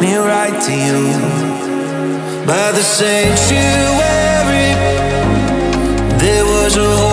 Me right to you. By the sanctuary, there was a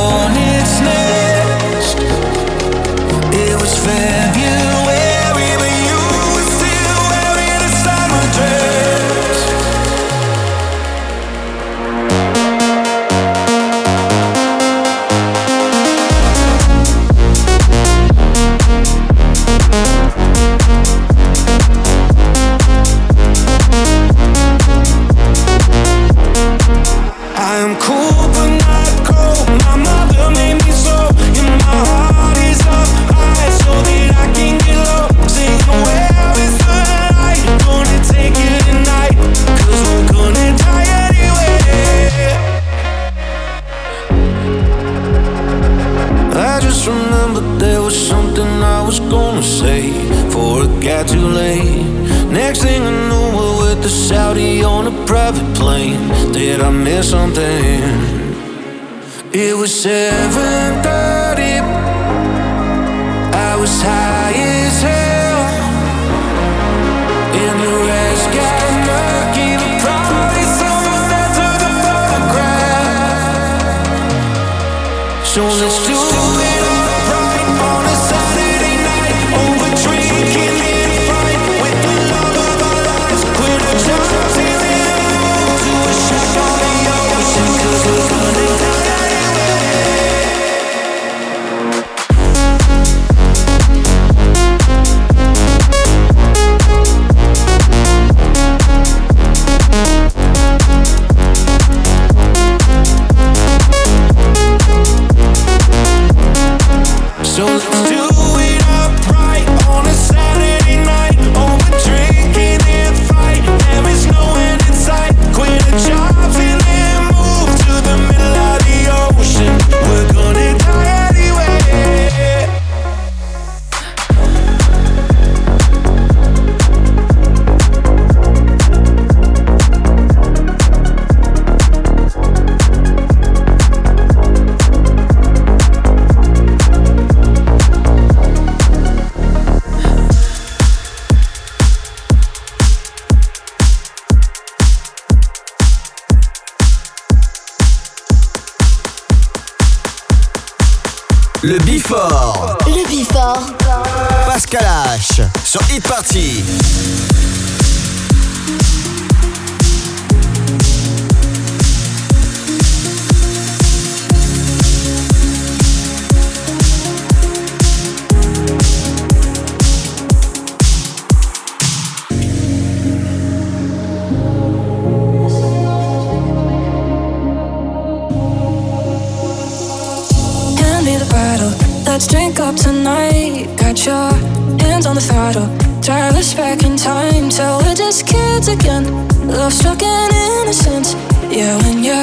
the throttle. Drive us back in time till we're just kids again. Love struck in innocence. Yeah, when you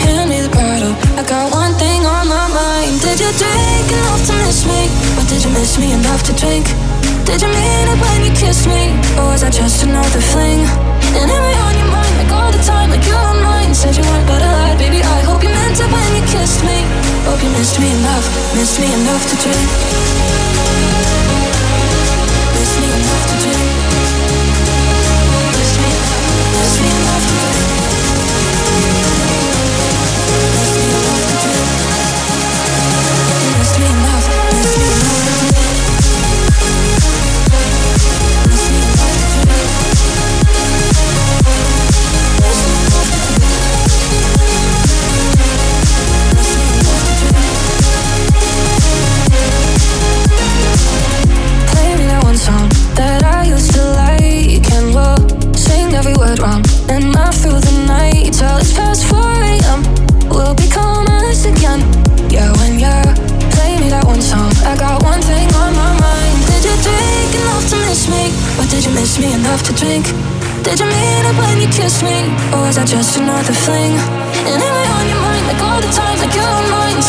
hand me the bottle, I got one thing on my mind. Did you drink enough to miss me? Or did you miss me enough to drink? Did you mean it when you kissed me? Or was that just another fling? And am I on your mind like all the time, like you're on mine? Said you weren't but I lied, baby. I hope you meant it when you kissed me. Hope you missed me enough, missed me enough to drink.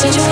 messages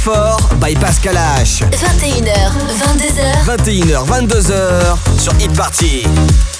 fort by Pascal H. 21h, 22h. 21h, 22h sur Hit Party.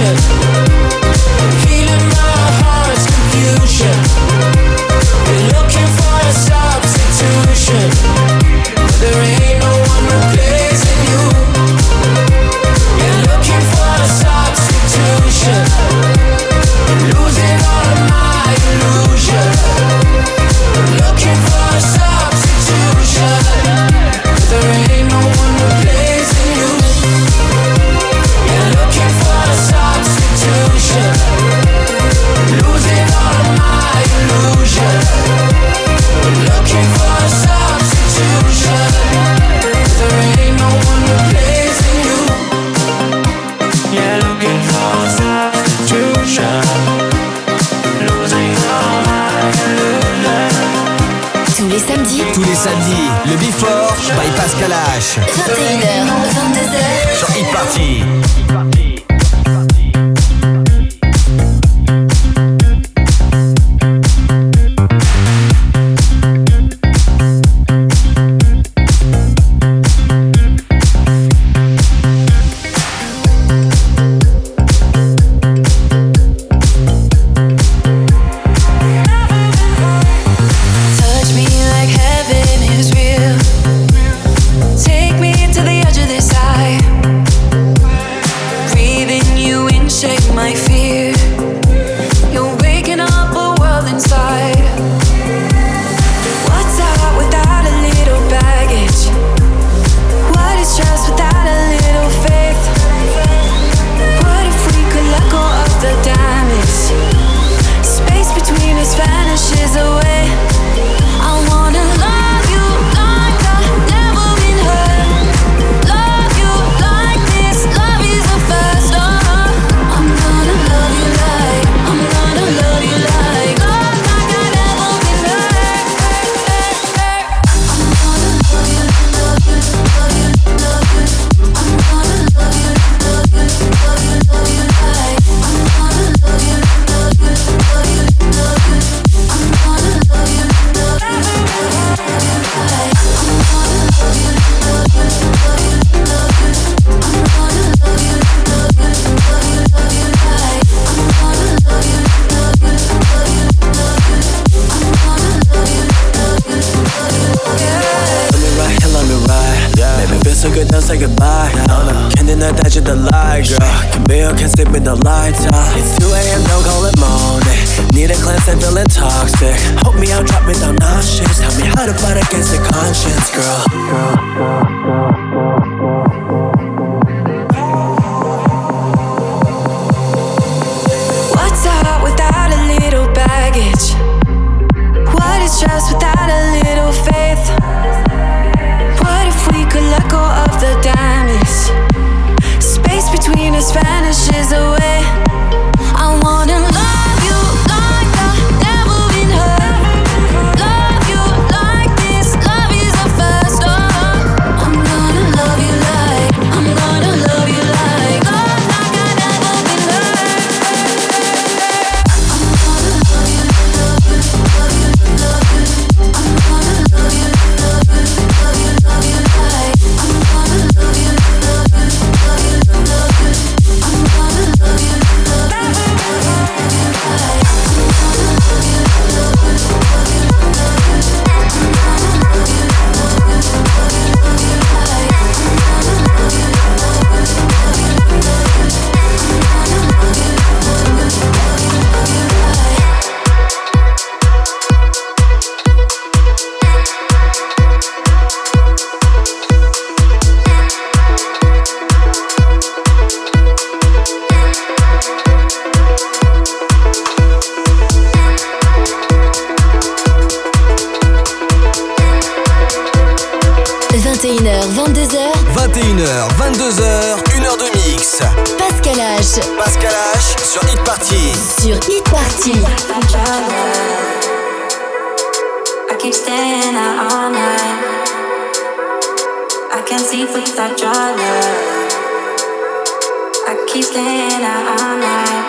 Yeah. staying out all night. I can't sleep without your love. I keep staying out all night.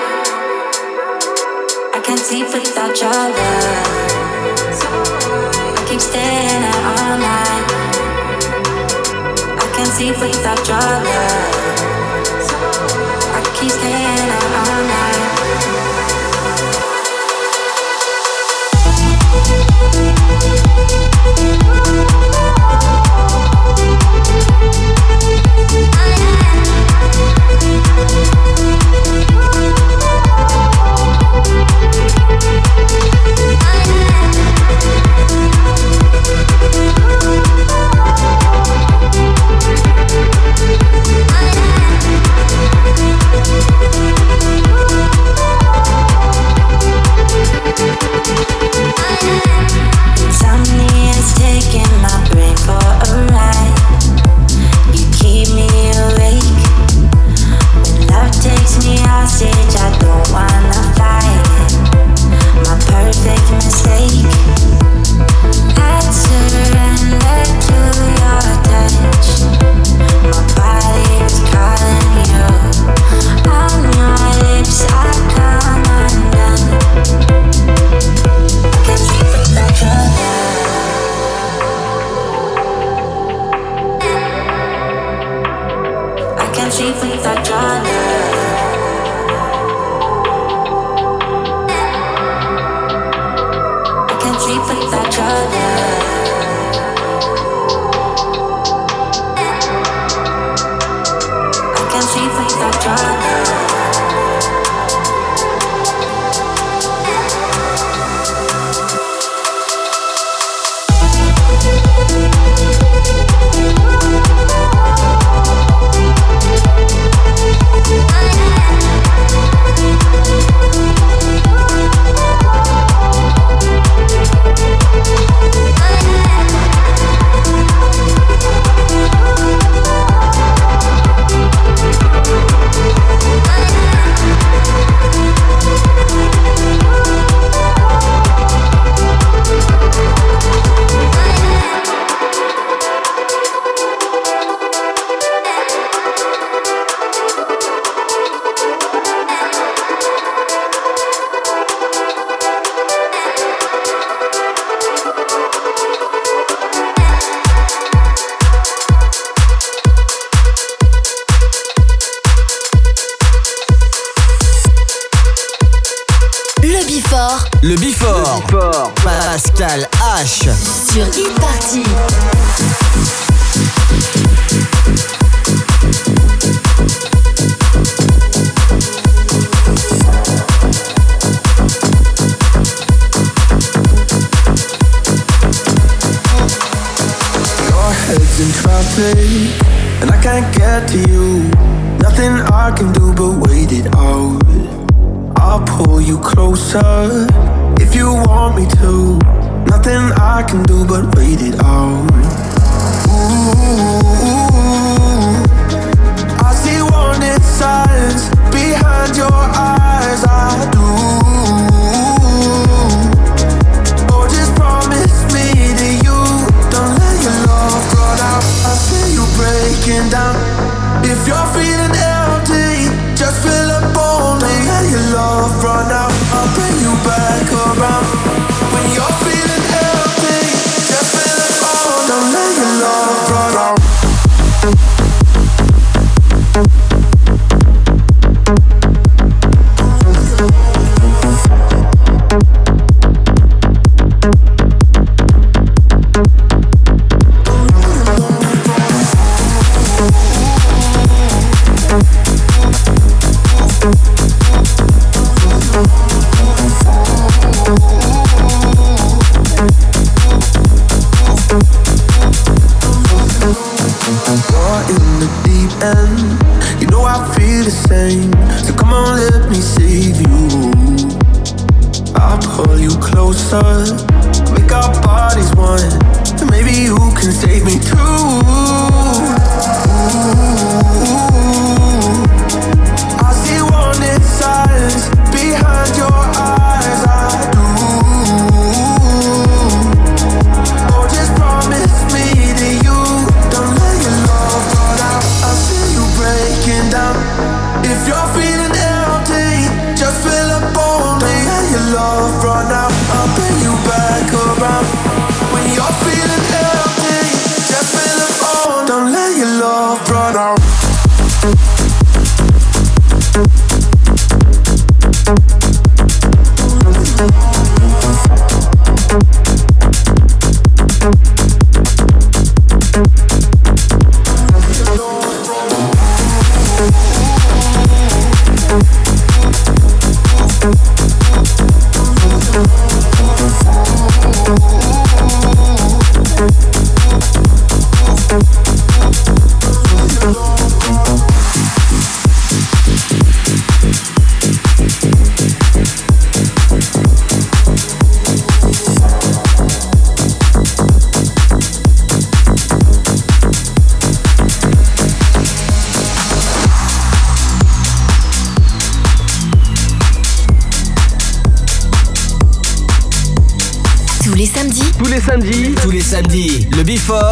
I can't sleep without your love. I keep staying out all night. I can't sleep without your love. I keep staying out all night. hostage, I don't wanna fight. My perfect mistake.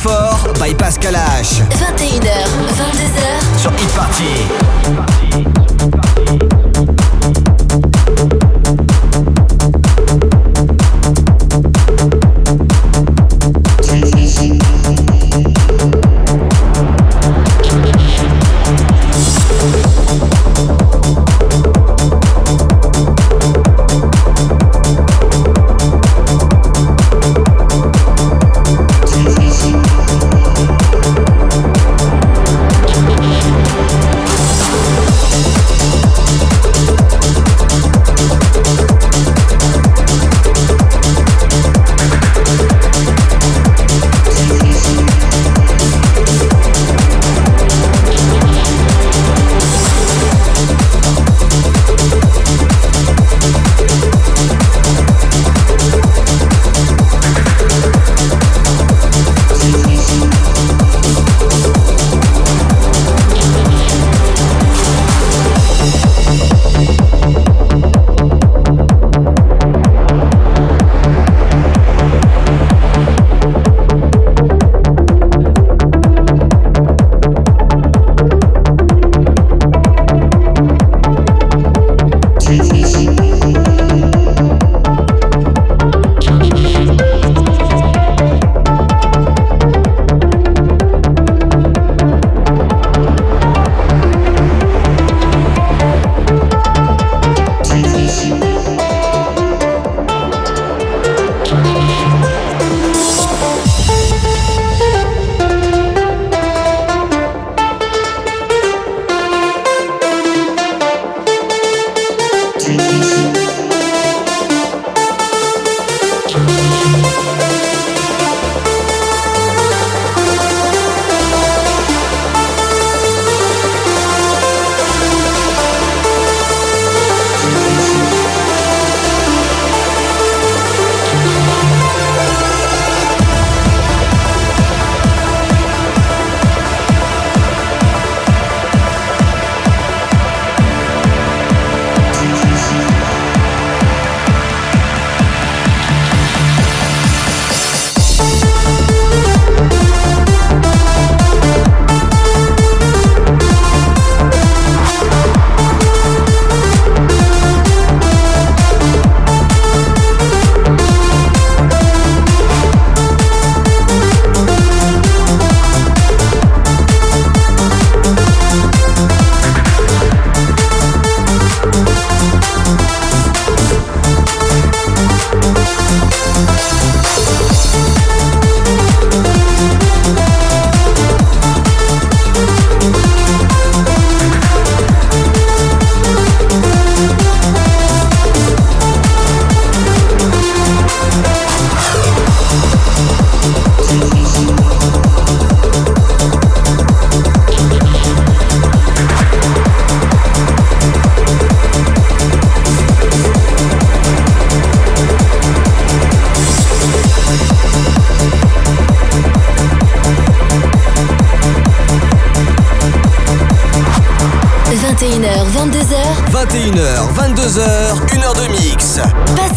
fort by Pascal H.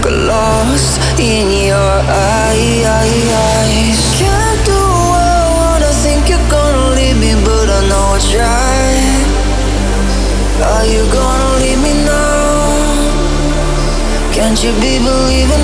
Got lost in your eyes Can't do what I wanna think you're gonna leave me But I know Are you gonna leave me now? Can't you be believing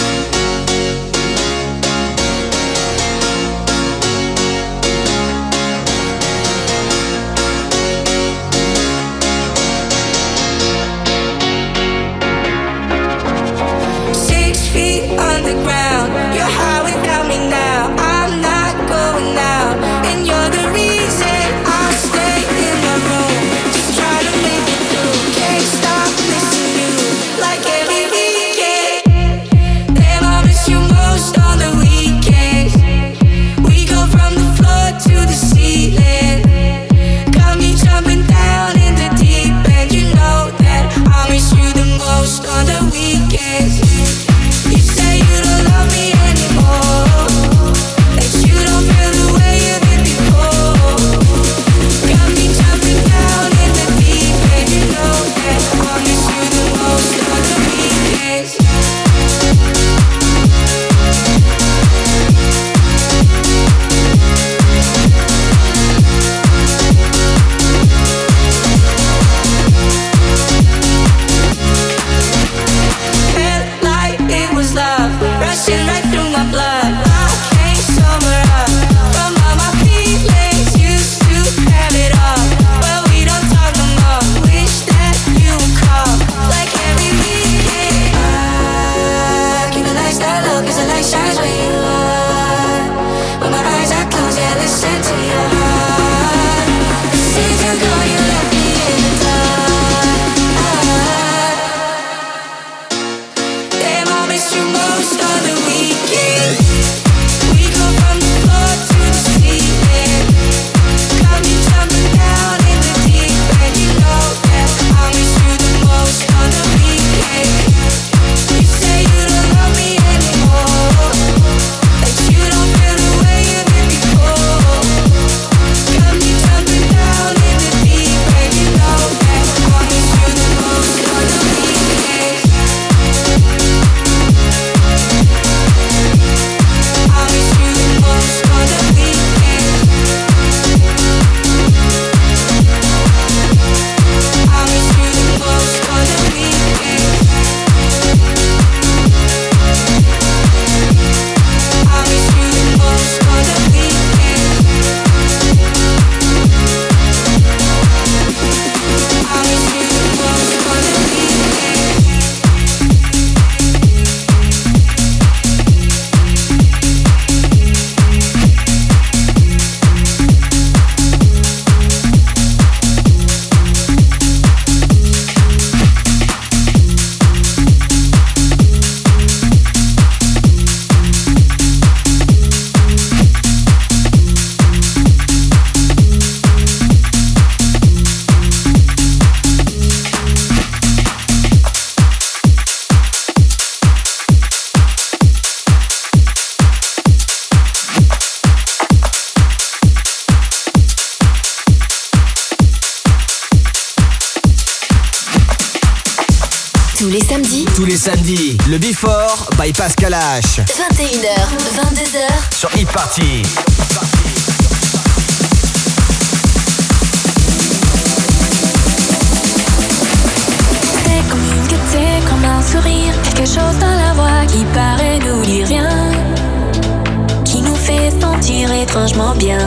Les samedis, le Before by Pascal H. 21h, 22h sur Hit Party. C'est comme une gaieté, comme un sourire, quelque chose dans la voix qui paraît nous dire rien, qui nous fait sentir étrangement bien.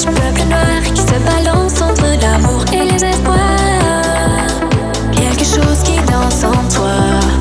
Du peuple noir qui se balance entre l'amour et les espoirs. Quelque chose qui danse en toi.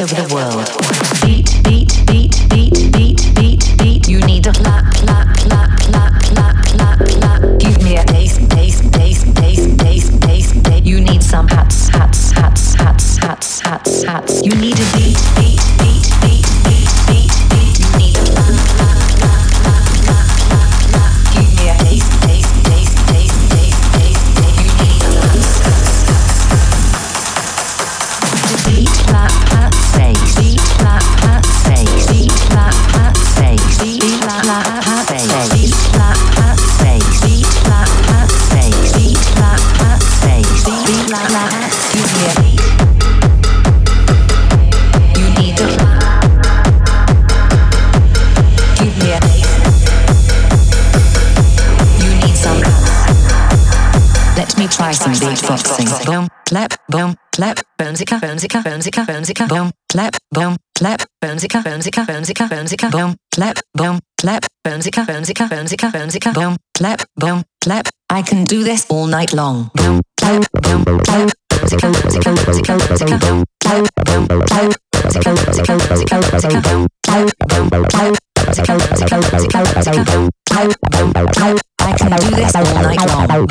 over the world. bonesica, bonesica, bonesica, boom, clap, boom, clap, bonesica, bonesica, bonesica, bonesica, boom, clap, boom, clap, bonesica, bonesica, bonesica, bonesica, boom, clap, boom, clap. I can do this all night long. Boom, clap, boom, clap, bonesica, bonesica, bonesica, bonesica, boom, clap, boom, clap, boom, clap, boom, clap, boom, clap, boom, clap. I can do this all night long.